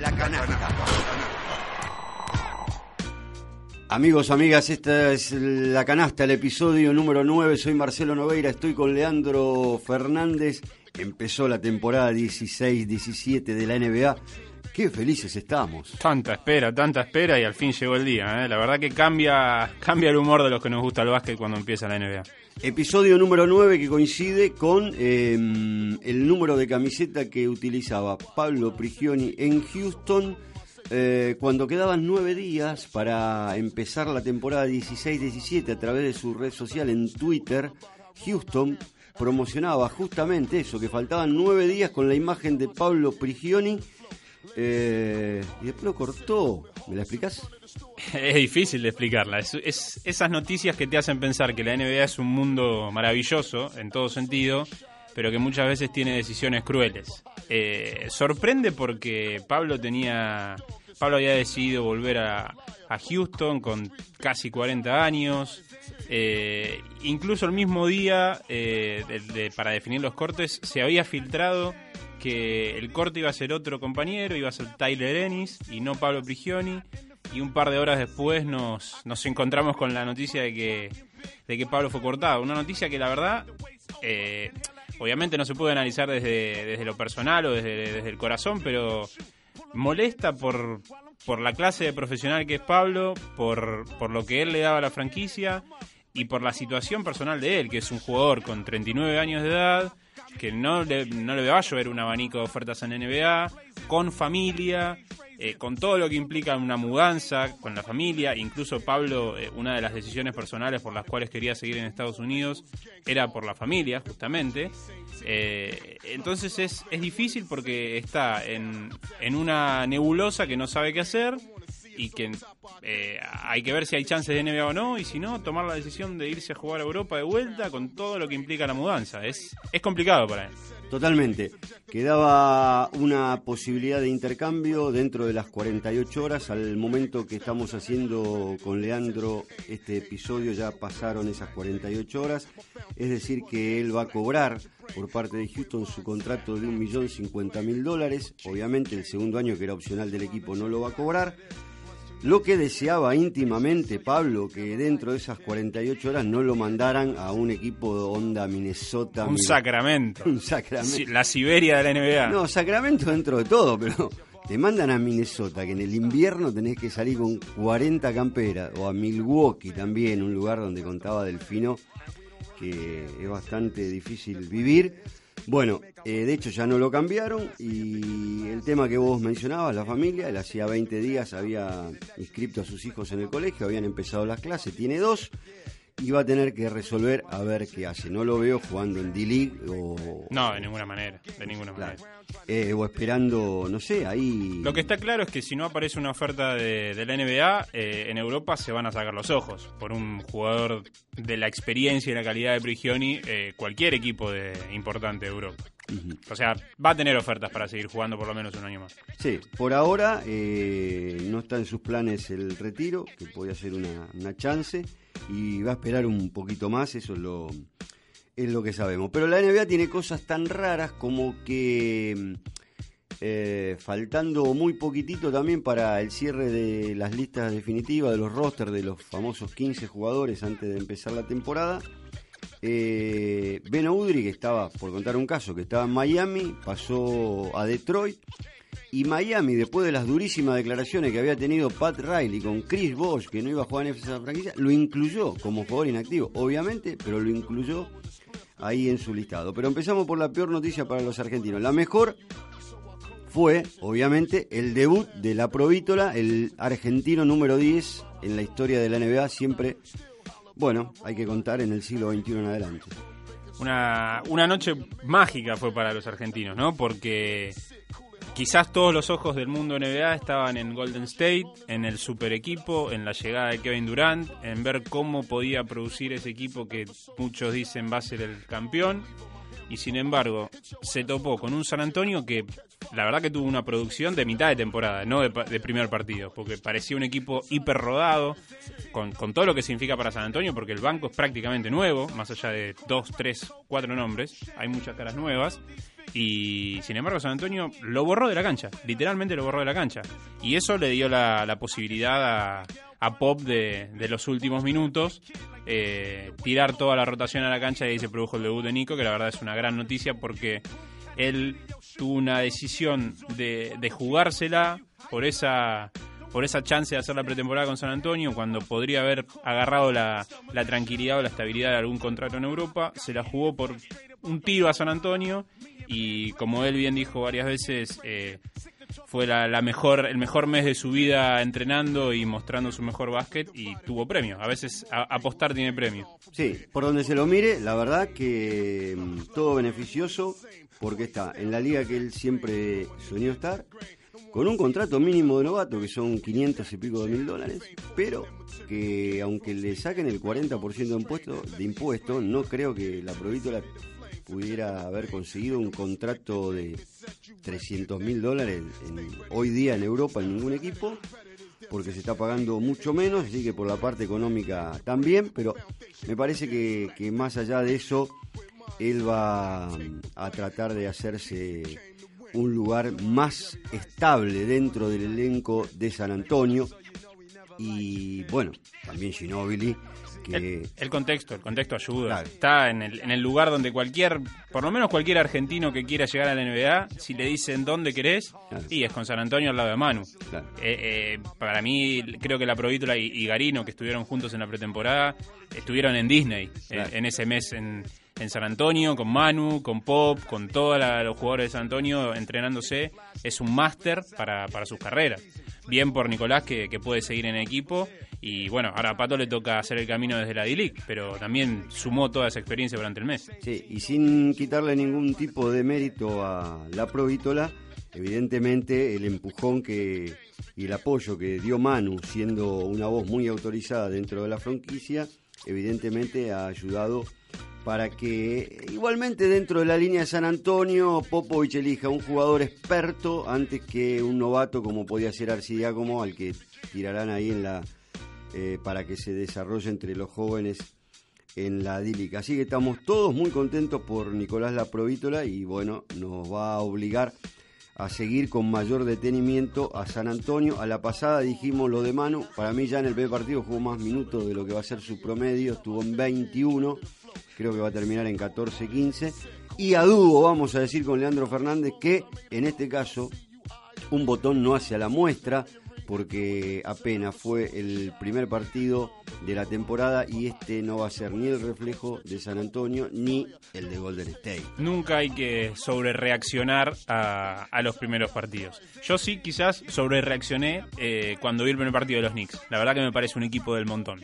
La, canasta. Amigos, amigas, esta es La Canasta, el episodio número 9. Soy Marcelo Noveira, estoy con Leandro Fernández. Empezó la temporada 16-17 de la NBA. Qué felices estamos. Tanta espera, tanta espera y al fin llegó el día. ¿eh? La verdad que cambia, cambia el humor de los que nos gusta el básquet cuando empieza la NBA. Episodio número 9 que coincide con em, el número de camiseta que utilizaba Pablo Prigioni en Houston eh, cuando quedaban nueve días para empezar la temporada 16-17 a través de su red social en Twitter. Houston promocionaba justamente eso, que faltaban nueve días con la imagen de Pablo Prigioni eh, y después lo cortó. ¿Me la explicas? Es difícil de explicarla. Es, esas noticias que te hacen pensar que la NBA es un mundo maravilloso en todo sentido, pero que muchas veces tiene decisiones crueles. Eh, sorprende porque Pablo tenía. Pablo había decidido volver a, Houston con casi 40 años. Eh, incluso el mismo día, para definir los cortes, se había filtrado que el corte iba a ser otro compañero, iba a ser Tyler Ennis y no Pablo Prigioni. Y un par de horas después nos, nos encontramos con la noticia de que, de que Pablo fue cortado. Una noticia que la verdad, eh, obviamente no se puede analizar desde, desde lo personal o desde, desde el corazón, pero molesta por, por la clase de profesional que es Pablo, por, por lo que él le daba a la franquicia y por la situación personal de él, que es un jugador con 39 años de edad, que no le, no le va a llover un abanico de ofertas en NBA, con familia, eh, con todo lo que implica una mudanza con la familia. Incluso Pablo, eh, una de las decisiones personales por las cuales quería seguir en Estados Unidos era por la familia, justamente. Eh, entonces es, es difícil porque está en, en una nebulosa que no sabe qué hacer y que eh, hay que ver si hay chances de NBA o no, y si no, tomar la decisión de irse a jugar a Europa de vuelta con todo lo que implica la mudanza. Es, es complicado para él. Totalmente. Quedaba una posibilidad de intercambio dentro de las 48 horas. Al momento que estamos haciendo con Leandro este episodio ya pasaron esas 48 horas. Es decir, que él va a cobrar por parte de Houston su contrato de 1.050.000 dólares. Obviamente el segundo año que era opcional del equipo no lo va a cobrar. Lo que deseaba íntimamente Pablo, que dentro de esas 48 horas no lo mandaran a un equipo de onda Minnesota. Un Sacramento. Un Sacramento. La Siberia de la NBA. No, Sacramento dentro de todo, pero te mandan a Minnesota, que en el invierno tenés que salir con 40 camperas, o a Milwaukee también, un lugar donde contaba Delfino, que es bastante difícil vivir. Bueno, eh, de hecho ya no lo cambiaron y el tema que vos mencionabas, la familia, él hacía 20 días había inscrito a sus hijos en el colegio, habían empezado las clases, tiene dos y va a tener que resolver a ver qué hace. No lo veo jugando en D-League o... No, de ninguna manera, de ninguna manera. Eh, o esperando, no sé, ahí... Lo que está claro es que si no aparece una oferta de, la NBA, eh, en Europa se van a sacar los ojos. Por un jugador de la experiencia y la calidad de Prigioni, eh, cualquier equipo de, importante de Europa. O sea, va a tener ofertas para seguir jugando por lo menos un año más. Sí, por ahora no está en sus planes el retiro, que podría ser una, una chance y va a esperar un poquito más, eso es lo, es lo que sabemos. Pero la NBA tiene cosas tan raras como que eh, faltando muy poquitito también para el cierre de las listas definitivas de los rosters de los famosos 15 jugadores antes de empezar la temporada. Eh, ben Udry, que estaba, por contar un caso, que estaba en Miami, pasó a Detroit y Miami, después de las durísimas declaraciones que había tenido Pat Riley con Chris Bosh, que no iba a jugar en esa franquicia, lo incluyó como jugador inactivo, obviamente, pero lo incluyó ahí en su listado. Pero empezamos por la peor noticia para los argentinos. La mejor fue, obviamente, el debut de la Provítola, el argentino número 10 en la historia de la NBA, siempre, bueno, hay que contar en el siglo XXI en adelante. Una, una noche mágica fue para los argentinos, ¿no? Porque Quizás todos los ojos del mundo NBA estaban en Golden State, en el super equipo, en la llegada de Kevin Durant, en ver cómo podía producir ese equipo que muchos dicen va a ser el campeón. Y sin embargo, se topó con un San Antonio que la verdad que tuvo una producción de mitad de temporada, no de, primer partido, porque parecía un equipo hiper rodado, con, con, todo lo que significa para San Antonio, porque el banco es prácticamente nuevo, más allá de dos, tres, cuatro nombres, hay muchas caras nuevas Y sin embargo, San Antonio lo borró de la cancha, literalmente lo borró de la cancha. Y eso le dio la, posibilidad a, Pop de, los últimos minutos eh, tirar toda la rotación a la cancha y ahí se produjo el debut de Nico, que la verdad es una gran noticia porque él tuvo una decisión de, de jugársela por esa por esa chance de hacer la pretemporada con San Antonio, cuando podría haber agarrado la, tranquilidad o la estabilidad de algún contrato en Europa, se la jugó por un tiro a San Antonio y como él bien dijo varias veces, eh, fue la, mejor, el mejor mes de su vida entrenando y mostrando su mejor básquet y tuvo premio. A veces apostar tiene premio. Sí, por donde se lo mire, la verdad que mm, todo beneficioso porque está en la liga que él siempre soñó estar con un contrato mínimo de novato que son 500 y pico de mil dólares, pero que aunque le saquen el 40% de impuesto, de impuesto, no creo que la Provítola pudiera haber conseguido un contrato de 300 mil dólares hoy día en Europa en ningún equipo, porque se está pagando mucho menos, así que por la parte económica también, pero me parece que, que más allá de eso, él va a tratar de hacerse un lugar más estable dentro del elenco de San Antonio. Y bueno, también Ginobili. Que... El, contexto, el contexto ayuda. Está en el, en el lugar donde cualquier, por lo menos cualquier argentino que quiera llegar a la NBA, si le dicen dónde querés, y es con San Antonio al lado de Manu. Eh, eh, para mí, creo que la Provítola y, Garino, que estuvieron juntos en la pretemporada, estuvieron en Disney eh, en ese mes en en San Antonio, con Manu, con Pop, con todos los jugadores de San Antonio entrenándose. Es un máster para, para sus carreras. Bien por Nicolás que, puede seguir en equipo. Y bueno, ahora a Pato le toca hacer el camino desde la D-League, pero también sumó toda esa experiencia durante el mes. Sí, y sin quitarle ningún tipo de mérito a la Provítola, evidentemente el empujón que y el apoyo que dio Manu, siendo una voz muy autorizada dentro de la franquicia, evidentemente ha ayudado para que igualmente dentro de la línea de San Antonio Popovich elija un jugador experto antes que un novato como podía ser Arcidiácomo al que tirarán ahí en la eh, para que se desarrolle entre los jóvenes en la dílica. Así que estamos todos muy contentos por Nicolás La Provítola y bueno, nos va a obligar a seguir con mayor detenimiento a San Antonio. A la pasada dijimos lo de Manu, para mí ya en el B partido jugó más minutos de lo que va a ser su promedio, estuvo en 21 creo que va a terminar en 14-15. Y a dúo vamos a decir con Leandro Fernández que en este caso un botón no hace a la muestra porque apenas fue el primer partido de la temporada y este no va a ser ni el reflejo de San Antonio ni el de Golden State. Nunca hay que sobre reaccionar a, los primeros partidos. Yo sí quizás sobre reaccioné eh, cuando vi el primer partido de los Knicks. La verdad que me parece un equipo del montón.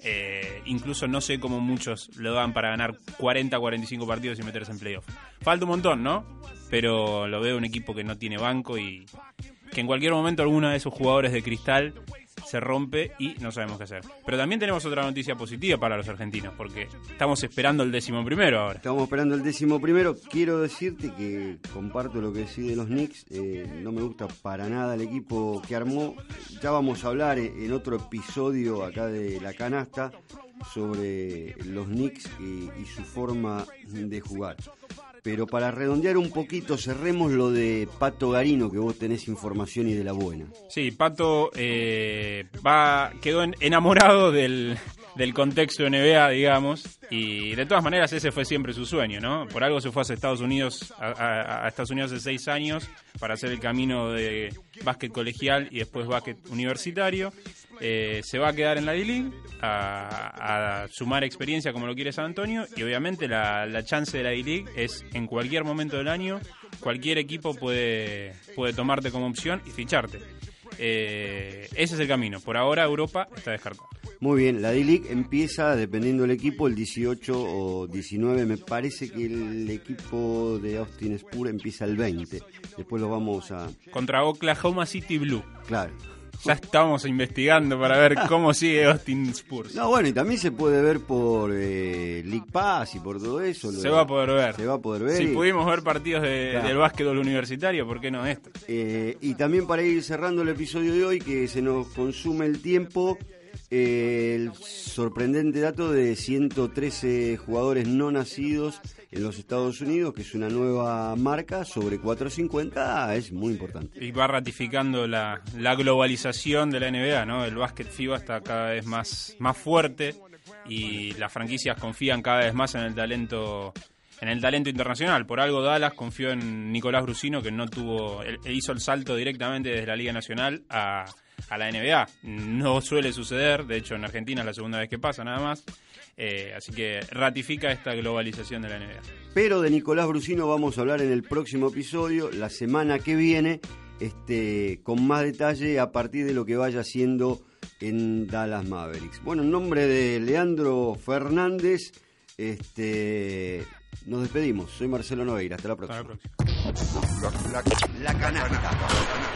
Eh, incluso no sé cómo muchos lo dan para ganar 40, 45 partidos y meterse en playoff. Falta un montón, ¿no? Pero lo veo un equipo que no tiene banco y que en cualquier momento alguno de esos jugadores de cristal se rompe y no sabemos qué hacer. Pero también tenemos otra noticia positiva para los argentinos, porque estamos esperando el décimo primero ahora. Estamos esperando el décimo primero. Quiero decirte que comparto lo que decís de los Knicks. Eh, no me gusta para nada el equipo que armó. Ya vamos a hablar en otro episodio acá de La Canasta sobre los Knicks y su forma de jugar. Pero para redondear un poquito, cerremos lo de Pato Garino, que vos tenés información y de la buena. Sí, Pato eh, va, quedó enamorado del, del contexto NBA, digamos, y de todas maneras ese fue siempre su sueño, ¿no? Por algo se fue a Estados Unidos, a, Estados Unidos hace seis años para hacer el camino de básquet colegial y después básquet universitario. Eh, se va a quedar en la D-League a, sumar experiencia como lo quiere San Antonio y obviamente la, la chance de la D-League es en cualquier momento del año, cualquier equipo puede, puede tomarte como opción y ficharte. Eh, ese es el camino. Por ahora Europa está descartada. Muy bien, la D-League empieza, dependiendo del equipo, el 18 o 19. Me parece que el equipo de Austin Spur empieza el 20. Después lo vamos a... Contra Oklahoma City Blue. Claro. Ya estamos investigando para ver cómo sigue Austin Spurs. No, bueno, y también se puede ver por eh, League Pass y por todo eso. Se va a poder ver. Se va a poder ver. Si pudimos ver partidos del básquetbol universitario, ¿por qué no esto? Eh, y también para ir cerrando el episodio de hoy, que se nos consume el tiempo, el sorprendente dato de 113 jugadores no nacidos en los Estados Unidos, que es una nueva marca sobre 450, es muy importante. Y va ratificando la, la globalización de la NBA, ¿no? El básquet FIBA está cada vez más, más fuerte y las franquicias confían cada vez más en el talento en el talento internacional. Por algo Dallas confió en Nicolás Brusino, que no tuvo, él, hizo el salto directamente desde la Liga Nacional a, a, la NBA. No suele suceder, de hecho en Argentina es la segunda vez que pasa nada más. Eh, así que ratifica esta globalización de la NBA. Pero de Nicolás Brusino vamos a hablar en el próximo episodio, la semana que viene, este, con más detalle a partir de lo que vaya haciendo en Dallas Mavericks. Bueno, en nombre de Leandro Fernández, este, nos despedimos. Soy Marcelo Noveira. Hasta la próxima. Hasta la próxima. La, la, la canasta.